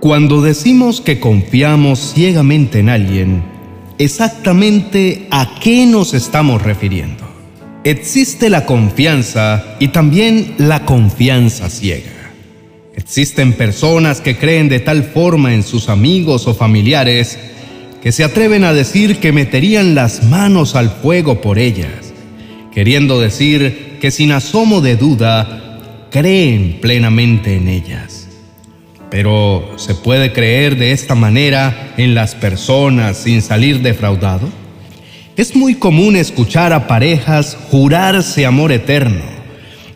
Cuando decimos que confiamos ciegamente en alguien, exactamente a qué nos estamos refiriendo. Existe la confianza y también la confianza ciega. Existen personas que creen de tal forma en sus amigos o familiares que se atreven a decir que meterían las manos al fuego por ellas, queriendo decir que sin asomo de duda creen plenamente en ellas. Pero ¿se puede creer de esta manera en las personas sin salir defraudado? Es muy común escuchar a parejas jurarse amor eterno,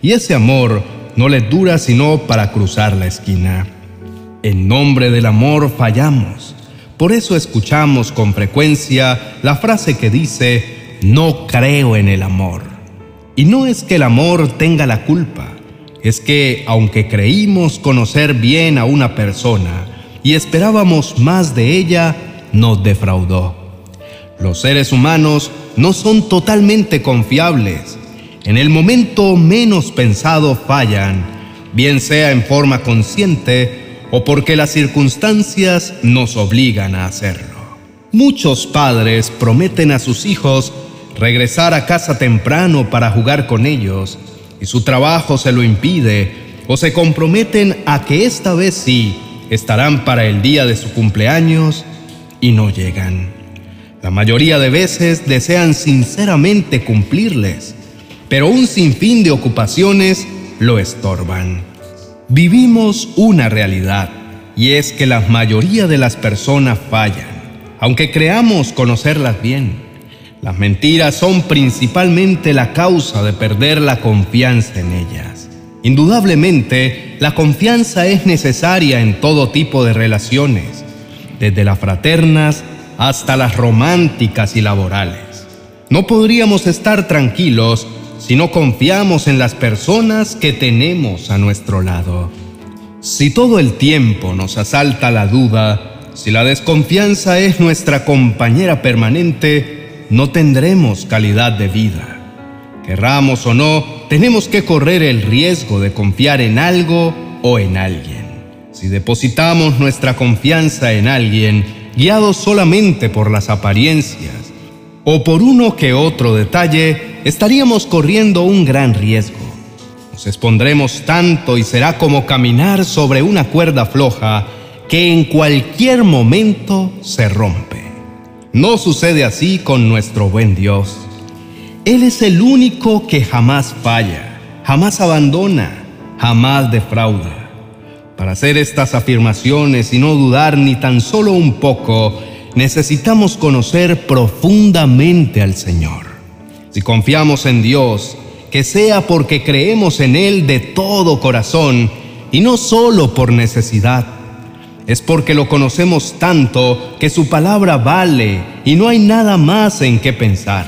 y ese amor no les dura sino para cruzar la esquina. En nombre del amor fallamos. Por eso escuchamos con frecuencia la frase que dice, no creo en el amor. Y no es que el amor tenga la culpa, es que aunque creímos conocer bien a una persona y esperábamos más de ella, nos defraudó. Los seres humanos no son totalmente confiables. En el momento menos pensado fallan, bien sea en forma consciente o porque las circunstancias nos obligan a hacerlo. Muchos padres prometen a sus hijos regresar a casa temprano para jugar con ellos y su trabajo se lo impide o se comprometen a que esta vez sí estarán para el día de su cumpleaños y no llegan. La mayoría de veces desean sinceramente cumplirles, pero un sinfín de ocupaciones lo estorban. Vivimos una realidad y es que la mayoría de las personas fallan, aunque creamos conocerlas bien. Las mentiras son principalmente la causa de perder la confianza en ellas. Indudablemente, la confianza es necesaria en todo tipo de relaciones, desde las fraternas hasta las románticas y laborales. No podríamos estar tranquilos si no confiamos en las personas que tenemos a nuestro lado. Si todo el tiempo nos asalta la duda, si la desconfianza es nuestra compañera permanente, no tendremos calidad de vida. Querramos o no, tenemos que correr el riesgo de confiar en algo o en alguien. Si depositamos nuestra confianza en alguien, guiados solamente por las apariencias o por uno que otro detalle, estaríamos corriendo un gran riesgo. Nos expondremos tanto y será como caminar sobre una cuerda floja que en cualquier momento se rompe. No sucede así con nuestro buen Dios. Él es el único que jamás falla, jamás abandona, jamás defrauda. Para hacer estas afirmaciones y no dudar ni tan solo un poco, necesitamos conocer profundamente al Señor. Si confiamos en Dios, que sea porque creemos en Él de todo corazón y no solo por necesidad es porque lo conocemos tanto que su palabra vale y no hay nada más en qué pensar.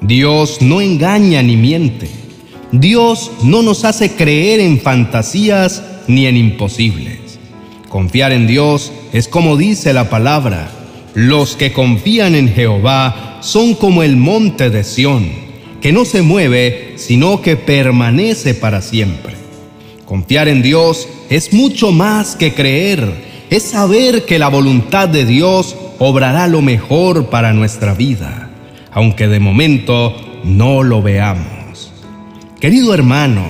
Dios no engaña ni miente. Dios no nos hace creer en fantasías ni en imposibles. Confiar en Dios es como dice la palabra, los que confían en Jehová son como el monte de Sión, que no se mueve, sino que permanece para siempre. Confiar en Dios es mucho más que creer, es saber que la voluntad de Dios obrará lo mejor para nuestra vida, aunque de momento no lo veamos. Querido hermano,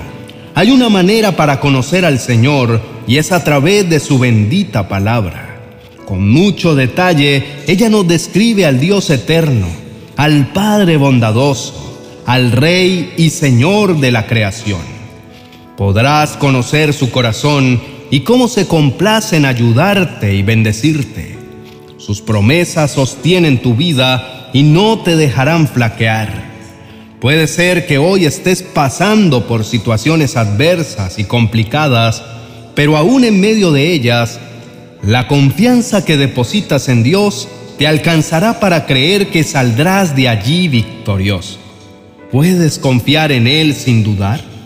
hay una manera para conocer al Señor y es a través de su bendita palabra. Con mucho detalle, ella nos describe al Dios eterno, al Padre bondadoso, al Rey y Señor de la creación. Podrás conocer su corazón y cómo se complace en ayudarte y bendecirte. Sus promesas sostienen tu vida y no te dejarán flaquear. Puede ser que hoy estés pasando por situaciones adversas y complicadas, pero aún en medio de ellas, la confianza que depositas en Dios te alcanzará para creer que saldrás de allí victorioso. ¿Puedes confiar en Él sin dudar?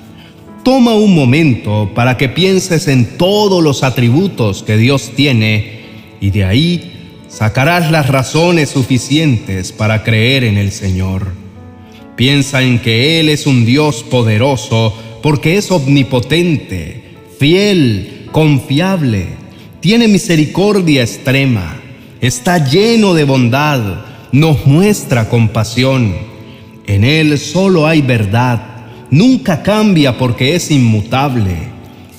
Toma un momento para que pienses en todos los atributos que Dios tiene y de ahí sacarás las razones suficientes para creer en el Señor. Piensa en que Él es un Dios poderoso porque es omnipotente, fiel, confiable, tiene misericordia extrema, está lleno de bondad, nos muestra compasión. En Él solo hay verdad, nunca cambia porque es inmutable.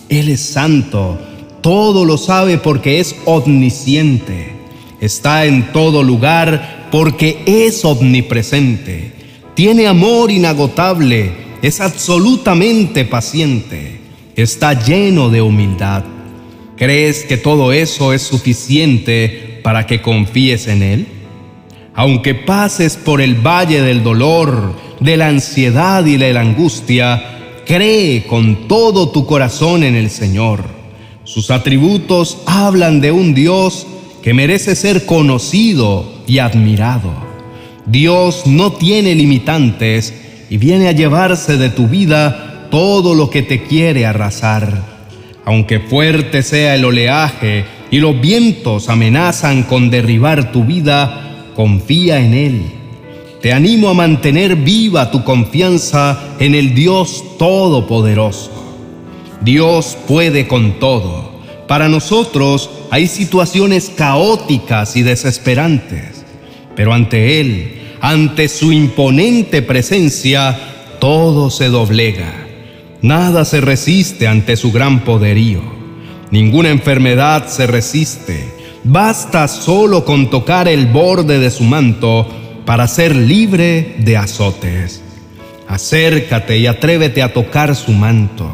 Él es santo, todo lo sabe porque es omnisciente. Está en todo lugar porque es omnipresente. Tiene amor inagotable, es absolutamente paciente. Está lleno de humildad. ¿Crees que todo eso es suficiente para que confíes en Él? Aunque pases por el valle del dolor, de la ansiedad y de la angustia, cree con todo tu corazón en el Señor sus atributos hablan de un Dios que merece ser conocido y admirado. Dios no tiene limitantes y viene a llevarse de tu vida todo lo que te quiere arrasar. Aunque fuerte sea el oleaje y los vientos amenazan con derribar tu vida, confía en Él. Te animo a mantener viva tu confianza en el Dios Todopoderoso. Dios puede con todo. Para nosotros hay situaciones caóticas y desesperantes, pero ante Él, ante su imponente presencia, todo se doblega. Nada se resiste ante su gran poderío. Ninguna enfermedad se resiste. Basta solo con tocar el borde de su manto para ser libre de azotes. Acércate y atrévete a tocar su manto.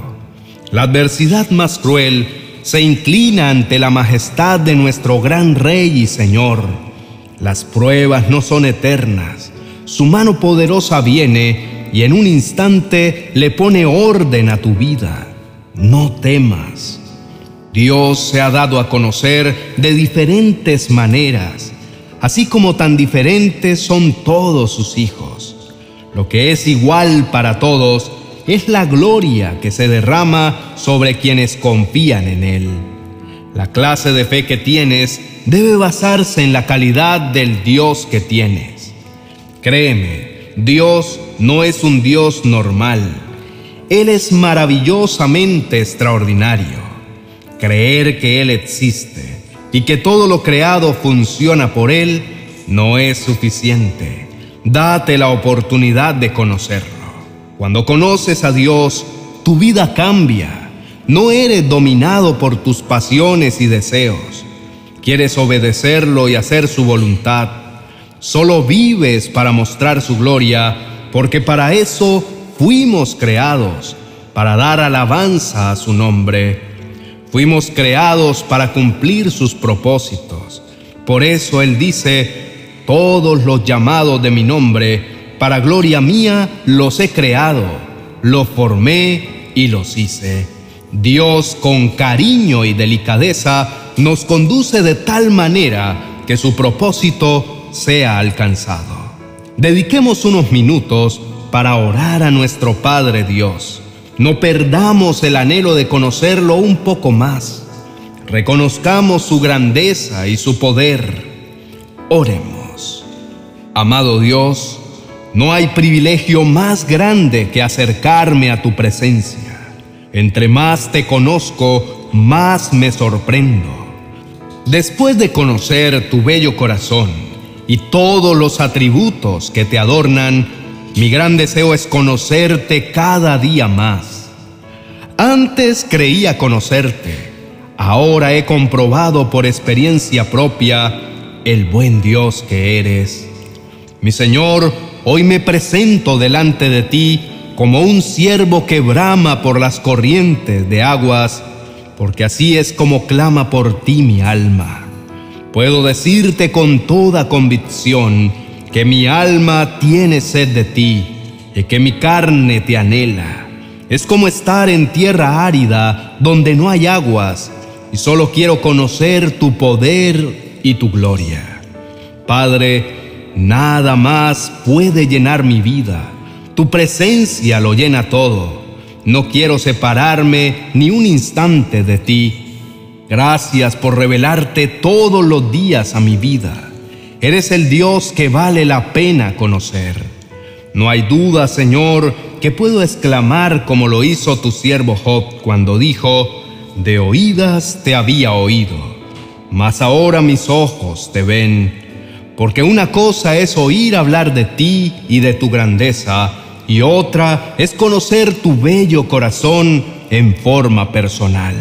La adversidad más cruel se inclina ante la majestad de nuestro gran Rey y Señor. Las pruebas no son eternas. Su mano poderosa viene y en un instante le pone orden a tu vida. No temas. Dios se ha dado a conocer de diferentes maneras, así como tan diferentes son todos sus hijos. Lo que es igual para todos es la gloria que se derrama sobre quienes confían en Él. La clase de fe que tienes debe basarse en la calidad del Dios que tienes. Créeme, Dios no es un Dios normal. Él es maravillosamente extraordinario. Creer que Él existe y que todo lo creado funciona por Él no es suficiente. Date la oportunidad de conocerlo. Cuando conoces a Dios, tu vida cambia. No eres dominado por tus pasiones y deseos. Quieres obedecerlo y hacer su voluntad. Solo vives para mostrar su gloria, porque para eso fuimos creados, para dar alabanza a su nombre. Fuimos creados para cumplir sus propósitos. Por eso Él dice, todos los llamados de mi nombre, para gloria mía los he creado, los formé y los hice. Dios con cariño y delicadeza nos conduce de tal manera que su propósito sea alcanzado. Dediquemos unos minutos para orar a nuestro Padre Dios. No perdamos el anhelo de conocerlo un poco más. Reconozcamos su grandeza y su poder. Oremos. Amado Dios, no hay privilegio más grande que acercarme a tu presencia. Entre más te conozco, más me sorprendo. Después de conocer tu bello corazón y todos los atributos que te adornan, mi gran deseo es conocerte cada día más. Antes creía conocerte, ahora he comprobado por experiencia propia el buen Dios que eres. Mi Señor, Hoy me presento delante de ti como un siervo que brama por las corrientes de aguas, porque así es como clama por ti mi alma. Puedo decirte con toda convicción que mi alma tiene sed de ti y que mi carne te anhela. Es como estar en tierra árida donde no hay aguas y solo quiero conocer tu poder y tu gloria. Padre, Nada más puede llenar mi vida. Tu presencia lo llena todo. No quiero separarme ni un instante de ti. Gracias por revelarte todos los días a mi vida. Eres el Dios que vale la pena conocer. No hay duda, Señor, que puedo exclamar como lo hizo tu siervo Job cuando dijo, de oídas te había oído mas ahora mis ojos te ven, porque una cosa es oír hablar de ti y de tu grandeza, y otra es conocer tu bello corazón en forma personal.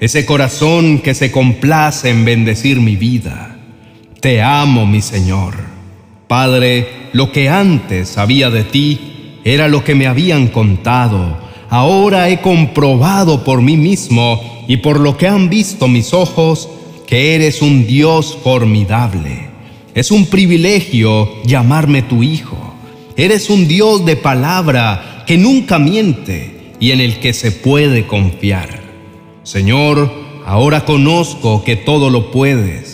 Ese corazón que se complace en bendecir mi vida. Te amo, mi Señor. Padre, lo que antes sabía de ti era lo que me habían contado. Ahora he comprobado por mí mismo y por lo que han visto mis ojos que eres un Dios formidable. Es un privilegio llamarme tu hijo. Eres un Dios de palabra que nunca miente y en el que se puede confiar. Señor, ahora conozco que todo lo puedes,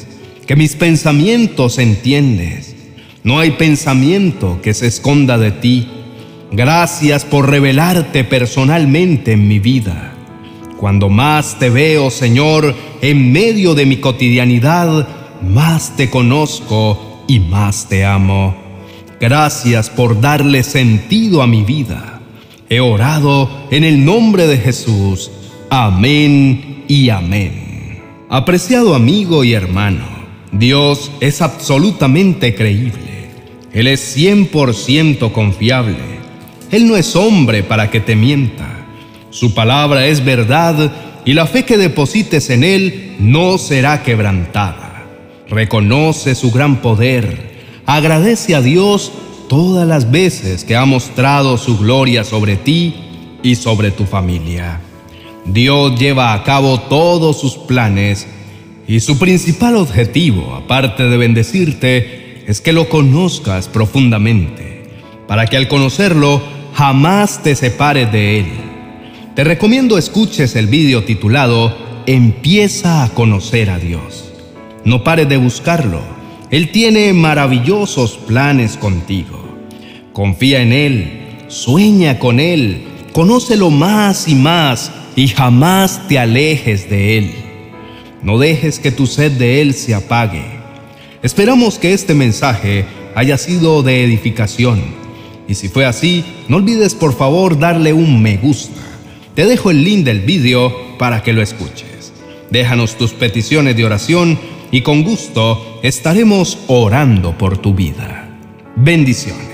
que mis pensamientos entiendes. No hay pensamiento que se esconda de ti. Gracias por revelarte personalmente en mi vida. Cuando más te veo, Señor, en medio de mi cotidianidad, más te conozco y más te amo. Gracias por darle sentido a mi vida. He orado en el nombre de Jesús. Amén y amén. Apreciado amigo y hermano, Dios es absolutamente creíble. Él es 100% confiable. Él no es hombre para que te mienta. Su palabra es verdad y la fe que deposites en Él no será quebrantada. Reconoce su gran poder Agradece a Dios todas las veces que ha mostrado su gloria sobre ti y sobre tu familia. Dios lleva a cabo todos sus planes y su principal objetivo, aparte de bendecirte, es que lo conozcas profundamente, para que al conocerlo jamás te separes de él. Te recomiendo escuches el vídeo titulado Empieza a conocer a Dios. No pares de buscarlo él tiene maravillosos planes contigo. Confía en Él, sueña con Él, conócelo más y más y jamás te alejes de Él. No dejes que tu sed de Él se apague. Esperamos que este mensaje haya sido de edificación. Y si fue así, no olvides por favor darle un me gusta. Te dejo el link del vídeo para que lo escuches. Déjanos tus peticiones de oración y con gusto estaremos orando por tu vida. Bendición.